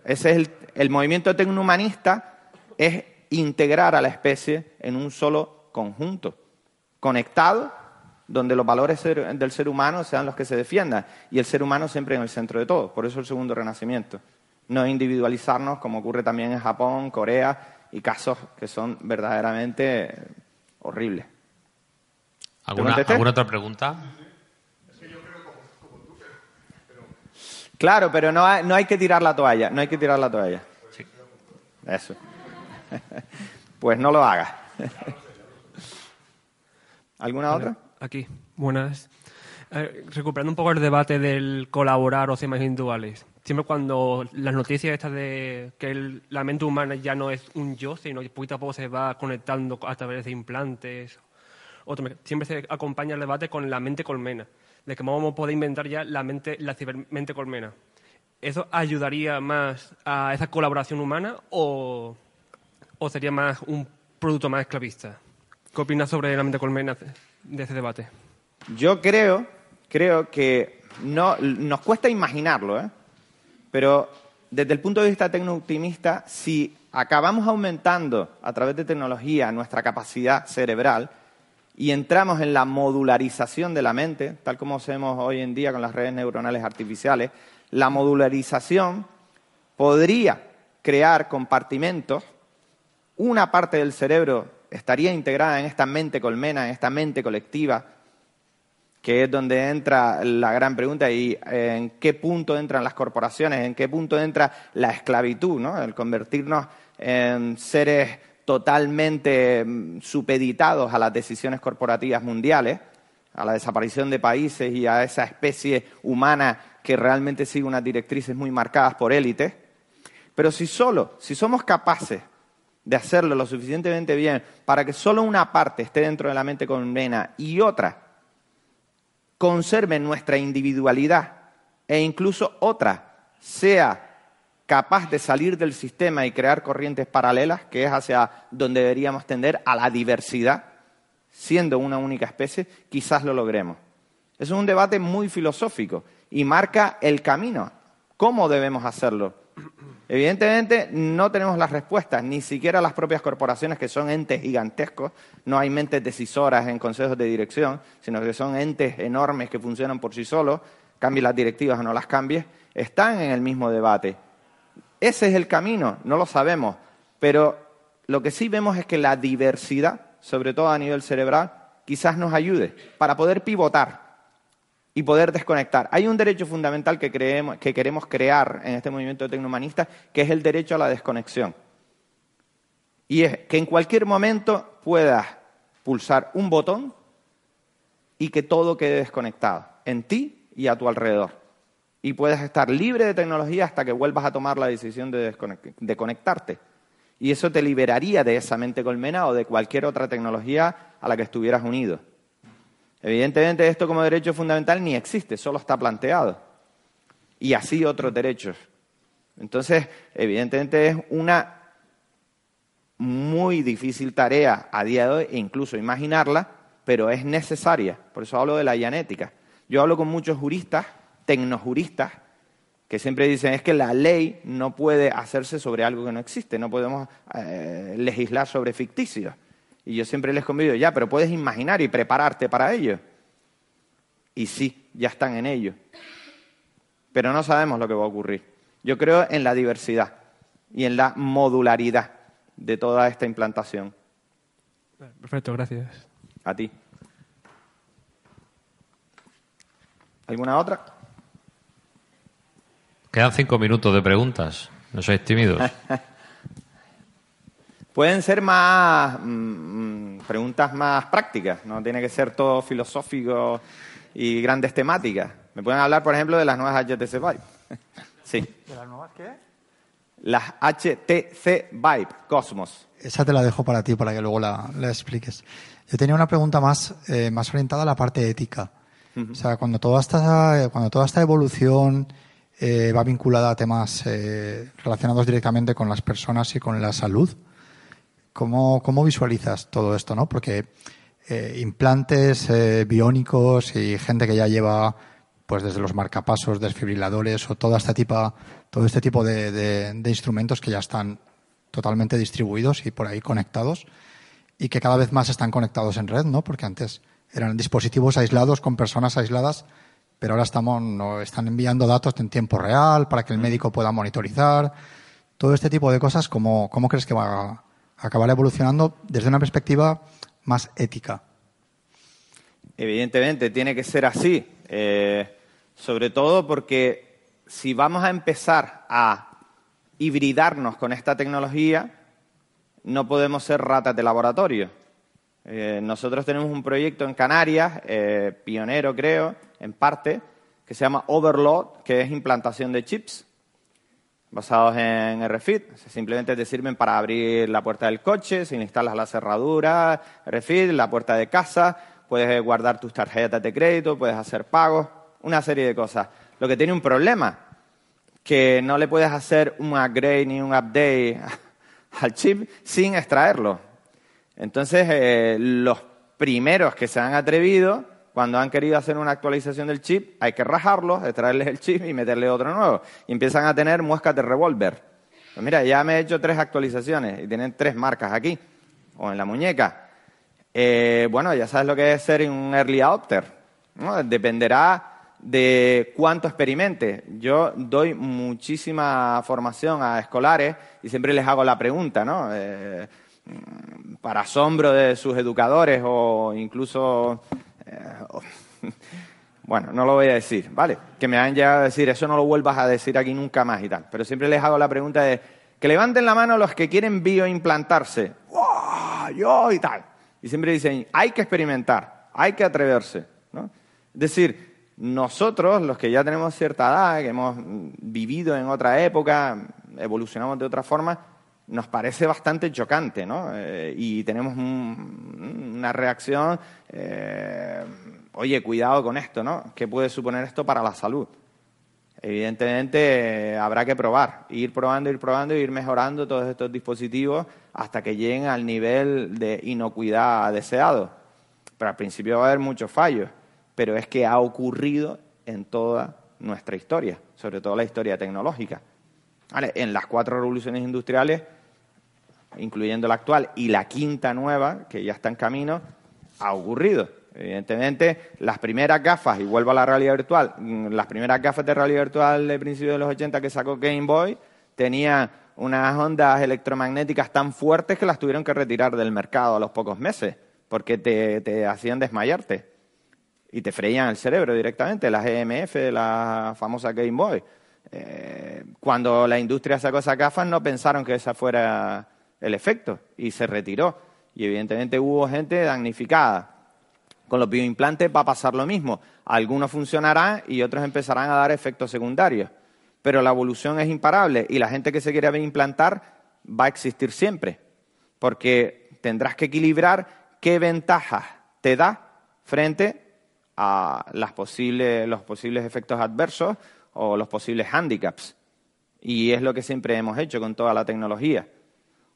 Speaker 4: Ese es el, el movimiento tecnohumanista, es integrar a la especie en un solo conjunto, conectado, donde los valores del ser humano sean los que se defiendan y el ser humano siempre en el centro de todo. Por eso el segundo renacimiento. No individualizarnos como ocurre también en Japón, Corea y casos que son verdaderamente horribles.
Speaker 1: ¿Alguna, otra pregunta?
Speaker 4: Claro, pero no hay, no hay que tirar la toalla, no hay que tirar la toalla. Sí. Eso. (laughs) pues no lo hagas. (laughs) ¿Alguna otra?
Speaker 11: Aquí, buenas. Eh, recuperando un poco el debate del colaborar o temas individuales. Siempre cuando las noticias estas de que la mente humana ya no es un yo, sino que poquito a poco se va conectando a través de implantes, siempre se acompaña el debate con la mente colmena, de que vamos a poder inventar ya la mente, la cibermente colmena. ¿Eso ayudaría más a esa colaboración humana o o sería más un producto más esclavista? ¿Qué opinas sobre la mente colmena de ese debate?
Speaker 4: Yo creo, creo que no, nos cuesta imaginarlo, ¿eh? pero desde el punto de vista tecno-optimista, si acabamos aumentando a través de tecnología nuestra capacidad cerebral y entramos en la modularización de la mente, tal como hacemos hoy en día con las redes neuronales artificiales, la modularización podría crear compartimentos una parte del cerebro estaría integrada en esta mente colmena, en esta mente colectiva, que es donde entra la gran pregunta y eh, en qué punto entran las corporaciones, en qué punto entra la esclavitud, ¿no? el convertirnos en seres totalmente mm, supeditados a las decisiones corporativas mundiales, a la desaparición de países y a esa especie humana que realmente sigue unas directrices muy marcadas por élites. Pero si solo, si somos capaces de hacerlo lo suficientemente bien para que solo una parte esté dentro de la mente colmena y otra conserve nuestra individualidad e incluso otra sea capaz de salir del sistema y crear corrientes paralelas, que es hacia donde deberíamos tender a la diversidad, siendo una única especie, quizás lo logremos. Es un debate muy filosófico y marca el camino. ¿Cómo debemos hacerlo? Evidentemente no tenemos las respuestas, ni siquiera las propias corporaciones que son entes gigantescos, no hay mentes decisoras en consejos de dirección, sino que son entes enormes que funcionan por sí solos, cambies las directivas o no las cambies, están en el mismo debate. Ese es el camino, no lo sabemos, pero lo que sí vemos es que la diversidad, sobre todo a nivel cerebral, quizás nos ayude para poder pivotar y poder desconectar. Hay un derecho fundamental que, creemos, que queremos crear en este movimiento tecnohumanista, que es el derecho a la desconexión. Y es que en cualquier momento puedas pulsar un botón y que todo quede desconectado, en ti y a tu alrededor. Y puedes estar libre de tecnología hasta que vuelvas a tomar la decisión de, de conectarte. Y eso te liberaría de esa mente colmena o de cualquier otra tecnología a la que estuvieras unido. Evidentemente esto como derecho fundamental ni existe, solo está planteado. Y así otros derechos. Entonces, evidentemente es una muy difícil tarea a día de hoy, e incluso imaginarla, pero es necesaria. Por eso hablo de la llanética. Yo hablo con muchos juristas, tecnojuristas, que siempre dicen es que la ley no puede hacerse sobre algo que no existe, no podemos eh, legislar sobre ficticios. Y yo siempre les convido, ya, pero puedes imaginar y prepararte para ello. Y sí, ya están en ello. Pero no sabemos lo que va a ocurrir. Yo creo en la diversidad y en la modularidad de toda esta implantación.
Speaker 11: Perfecto, gracias.
Speaker 4: A ti. ¿Alguna otra?
Speaker 1: Quedan cinco minutos de preguntas. No sois tímidos. (laughs)
Speaker 4: Pueden ser más mm, preguntas más prácticas, no tiene que ser todo filosófico y grandes temáticas. Me pueden hablar, por ejemplo, de las nuevas HTC Vive. (laughs) sí.
Speaker 12: ¿De las nuevas qué?
Speaker 4: Las HTC Vive Cosmos.
Speaker 12: Esa te la dejo para ti, para que luego la, la expliques. Yo tenía una pregunta más, eh, más orientada a la parte ética. O sea, cuando toda esta, cuando toda esta evolución eh, va vinculada a temas eh, relacionados directamente con las personas y con la salud, ¿cómo, cómo visualizas todo esto? ¿no? Porque eh, implantes biónicos y gente que ya lleva pues desde los marcapasos, desfibriladores o todo este tipo, todo este tipo de- de instrumentos que ya están totalmente distribuidos y por ahí conectados y que cada vez más están conectados en red, ¿no? Porque antes eran dispositivos aislados con personas aisladas, pero ahora estamos, no, están enviando datos en tiempo real para que el médico pueda monitorizar. Todo este tipo de cosas, ¿cómo, cómo crees que va a acabar evolucionando desde una perspectiva más ética?
Speaker 4: Evidentemente, tiene que ser así. eh, sobre todo porque si vamos a empezar a hibridarnos con esta tecnología, no podemos ser ratas de laboratorio. Eh, nosotros tenemos un proyecto en Canarias, eh, pionero creo, en parte, que se llama Overload, que es implantación de chips basados en RFID. Simplemente te sirven para abrir la puerta del coche, si le instalas la cerradura, RFID, la puerta de casa, puedes guardar tus tarjetas de crédito, puedes hacer pagos, una serie de cosas. Lo que tiene un problema, que no le puedes hacer un upgrade ni un update (laughs) al chip sin extraerlo. Entonces, eh, los primeros que se han atrevido, cuando han querido hacer una actualización del chip, hay que rajarlos, extraerles el chip y meterle otro nuevo. Y empiezan a tener muescas de revólver. Pues mira, ya me he hecho tres actualizaciones y tienen tres marcas aquí, o en la muñeca. Eh, bueno, ya sabes lo que es ser un early adopter. ¿no? Dependerá de cuánto experimente. Yo doy muchísima formación a escolares y siempre les hago la pregunta, ¿no? Eh, para asombro de sus educadores o incluso... eh, (laughs) bueno, no lo voy a decir, ¿vale? Que me han llegado a decir, eso no lo vuelvas a decir aquí nunca más y tal. Pero siempre les hago la pregunta de que levanten la mano los que quieren bioimplantarse. ¡Wow! Yo y tal. Y siempre dicen, hay que experimentar, hay que atreverse, ¿no? Es decir, nosotros, los que ya tenemos cierta edad, que hemos mm, vivido en otra época, evolucionamos de otra forma, nos parece bastante chocante, ¿no? Eh, y tenemos un- una reacción, eh, oye, cuidado con esto, ¿no? ¿Qué puede suponer esto para la salud? Evidentemente habrá que probar, ir probando, ir probando, ir mejorando todos estos dispositivos hasta que lleguen al nivel de inocuidad deseado. Pero al principio va a haber muchos fallos, pero es que ha ocurrido en toda nuestra historia, sobre todo la historia tecnológica. ¿Vale? En las cuatro revoluciones industriales, incluyendo la actual y la quinta nueva, que ya está en camino, ha ocurrido. Evidentemente, las primeras gafas, y vuelvo a la realidad virtual, mm, las primeras gafas de realidad virtual de principios de los 80 que sacó Game Boy tenían unas ondas electromagnéticas tan fuertes que las tuvieron que retirar del mercado a los pocos meses, porque te, te hacían desmayarte y te freían el cerebro directamente, las EMF la famosa Game Boy. Eh, cuando la industria sacó esas gafas no pensaron que ese fuera el efecto y se retiró. Y evidentemente hubo gente damnificada. Con los bioimplantes va a pasar lo mismo. Algunos funcionarán y otros empezarán a dar efectos secundarios. Pero la evolución es imparable y la gente que se quiere implantar va a existir siempre. Porque tendrás que equilibrar qué ventajas te da frente a las posibles, los posibles efectos adversos o los posibles handicaps. Y es lo que siempre hemos hecho con toda la tecnología.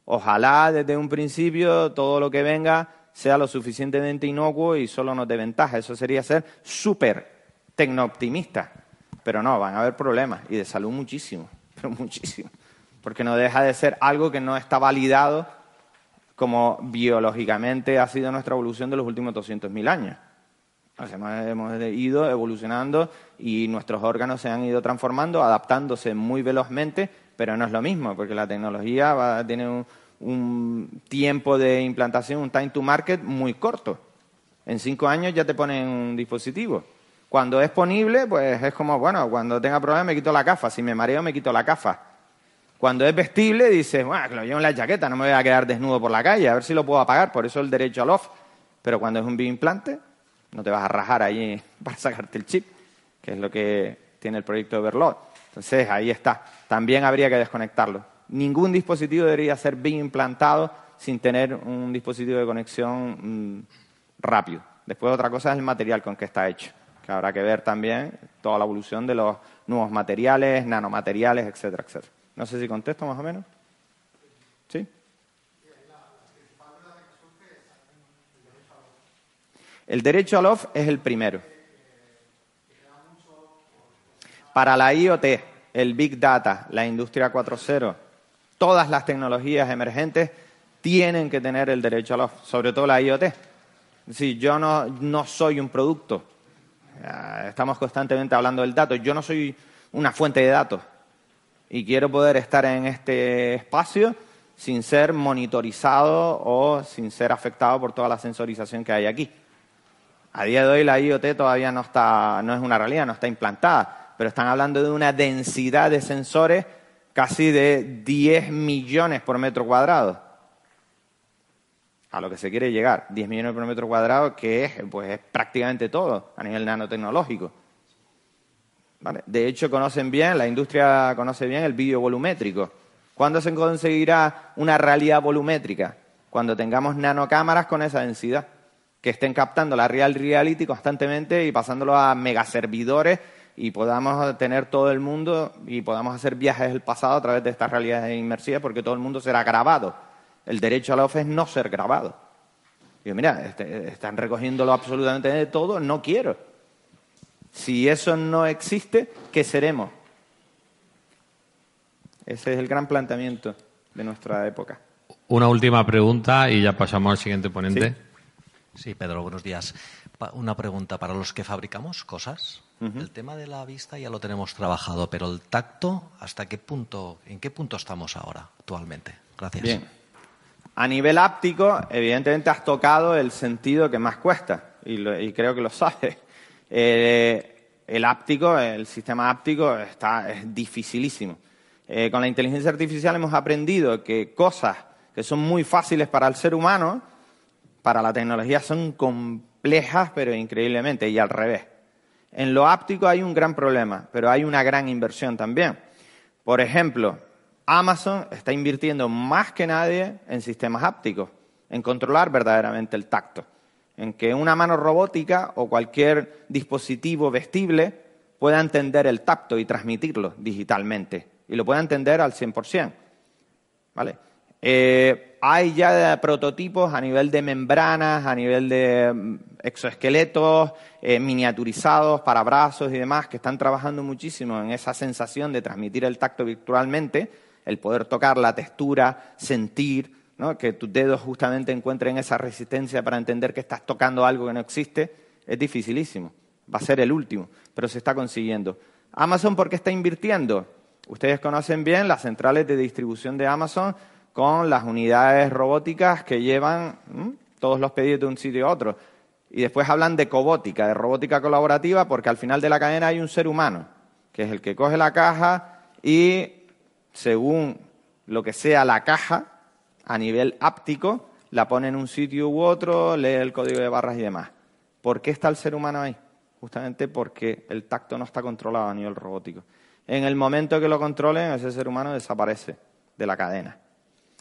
Speaker 4: Ojalá desde un principio todo lo que venga sea lo suficientemente inocuo y solo nos dé ventaja. Eso sería ser súper tecnooptimista. Pero no, van a haber problemas y de salud muchísimo, (laughs) pero muchísimo. Porque no deja de ser algo que no está validado como biológicamente ha sido nuestra evolución de los últimos 200.000 años. Nos hemos, hemos ido evolucionando y nuestros órganos se han ido transformando, adaptándose muy velozmente, pero no es lo mismo, porque la tecnología va, tiene un, un tiempo de implantación, un time to market muy corto. En cinco años ya te ponen un dispositivo. Cuando es ponible, pues es como, bueno, cuando tenga problemas me quito la cafa, si me mareo me quito la cafa. Cuando es vestible, dices, bueno, lo llevo en la chaqueta, no me voy a quedar desnudo por la calle, a ver si lo puedo apagar, por eso el derecho al off. Pero cuando es un bioimplante, no te vas a rajar ahí (laughs) para sacarte el chip, que es lo que tiene el proyecto Overload. Entonces, ahí está. También habría que desconectarlo. Ningún dispositivo debería ser bien implantado sin tener un dispositivo de conexión mm, rápido. Después otra cosa es el material con que está hecho, que habrá que ver también toda la evolución de los nuevos materiales, nanomateriales, etcétera, etcétera. No sé si contesto más o menos. ¿Sí? El derecho al off es el primero. Para la IoT, el Big Data, la industria 4.0, todas las tecnologías emergentes tienen que tener el derecho al off, sobre todo la IoT. Si yo no, no soy un producto, estamos constantemente hablando del dato, yo no soy una fuente de datos y quiero poder estar en este espacio sin ser monitorizado o sin ser afectado por toda la sensorización que hay aquí. A día de hoy la IoT todavía no, está, no es una realidad, no está implantada, pero están hablando de una densidad de sensores casi de 10 millones por metro cuadrado. A lo que se quiere llegar, 10 millones por metro cuadrado, que es, pues, es prácticamente todo a nivel nanotecnológico. De hecho, conocen bien, la industria conoce bien el vídeo volumétrico. ¿Cuándo se conseguirá una realidad volumétrica? Cuando tengamos nanocámaras con esa densidad, que estén captando la real reality constantemente y pasándolo a megaservidores y podamos tener todo el mundo y podamos hacer viajes del pasado a través de estas realidades inmersivas porque todo el mundo será grabado. El derecho a la OF es no ser grabado. Digo, mira, este, están recogiéndolo absolutamente de todo, no quiero. Si eso no existe, ¿qué seremos? Ese es el gran planteamiento de nuestra época.
Speaker 1: Una última pregunta y ya pasamos al siguiente ponente.
Speaker 13: Sí, Pedro, buenos días. Una pregunta para los que fabricamos cosas. El tema de la vista ya lo tenemos trabajado, pero el tacto, ¿hasta qué punto, en qué punto estamos ahora actualmente? Gracias.
Speaker 4: Bien. A nivel áptico, evidentemente has tocado el sentido que más cuesta y, creo que lo sabes. (laughs) Eh, el áptico, el sistema áptico está, es dificilísimo. Eh, con la inteligencia artificial hemos aprendido que cosas que son muy fáciles para el ser humano, para la tecnología son complejas, pero increíblemente, y al revés. En lo áptico hay un gran problema, pero hay una gran inversión también. Por ejemplo, Amazon está invirtiendo más que nadie en sistemas ápticos, en controlar verdaderamente el tacto, en que una mano robótica o cualquier dispositivo vestible pueda entender el tacto y transmitirlo digitalmente, y lo pueda entender al 100%. ¿Vale? Eh, hay ya prototipos a nivel de membranas, a nivel de mm, exoesqueletos eh, miniaturizados para brazos y demás, que están trabajando muchísimo en esa sensación de transmitir el tacto virtualmente, el poder tocar la textura, sentir, que tus dedos justamente encuentren esa resistencia para entender que estás tocando algo que no existe, es dificilísimo. Va a ser el último, pero se está consiguiendo. Amazon, ¿por qué está invirtiendo? Ustedes conocen bien las centrales de distribución de Amazon con las unidades robóticas que llevan todos los pedidos de un sitio a otro. Y después hablan de cobótica, de robótica colaborativa, porque al final de la cadena hay un ser humano, que es el que coge la caja y, según lo que sea la caja, a nivel áptico, la pone en un sitio u otro, lee el código de barras y demás. ¿Por qué está el ser humano ahí? Justamente porque el tacto no está controlado a nivel robótico. En el momento que lo controlen, ese ser humano desaparece de la cadena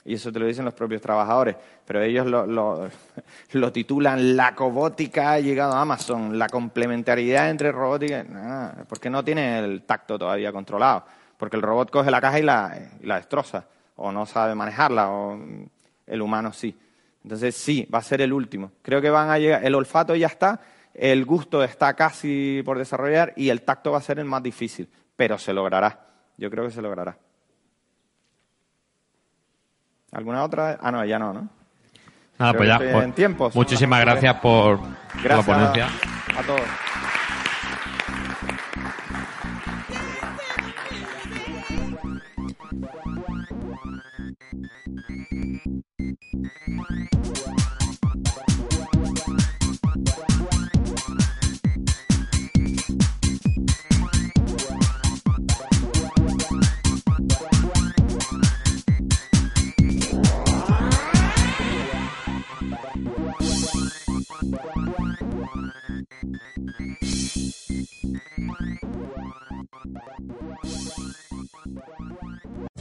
Speaker 4: y eso te lo dicen los propios trabajadores, pero ellos lo, (laughs) titulan la cobótica ha llegado a Amazon, la complementariedad entre robótica, porque no tiene el tacto todavía controlado, porque el robot coge la caja y la, y la destroza, o no sabe manejarla, o el humano sí. Entonces sí, va a ser el último. Creo que van a llegar, el olfato ya está, el gusto está casi por desarrollar y el tacto va a ser el más difícil, pero se logrará. Yo creo que se logrará. ¿Alguna otra? Ah, no, ya no, ¿no?
Speaker 1: Nada, pues ya. Pues, muchísimas gracias por la ponencia.
Speaker 4: a todos.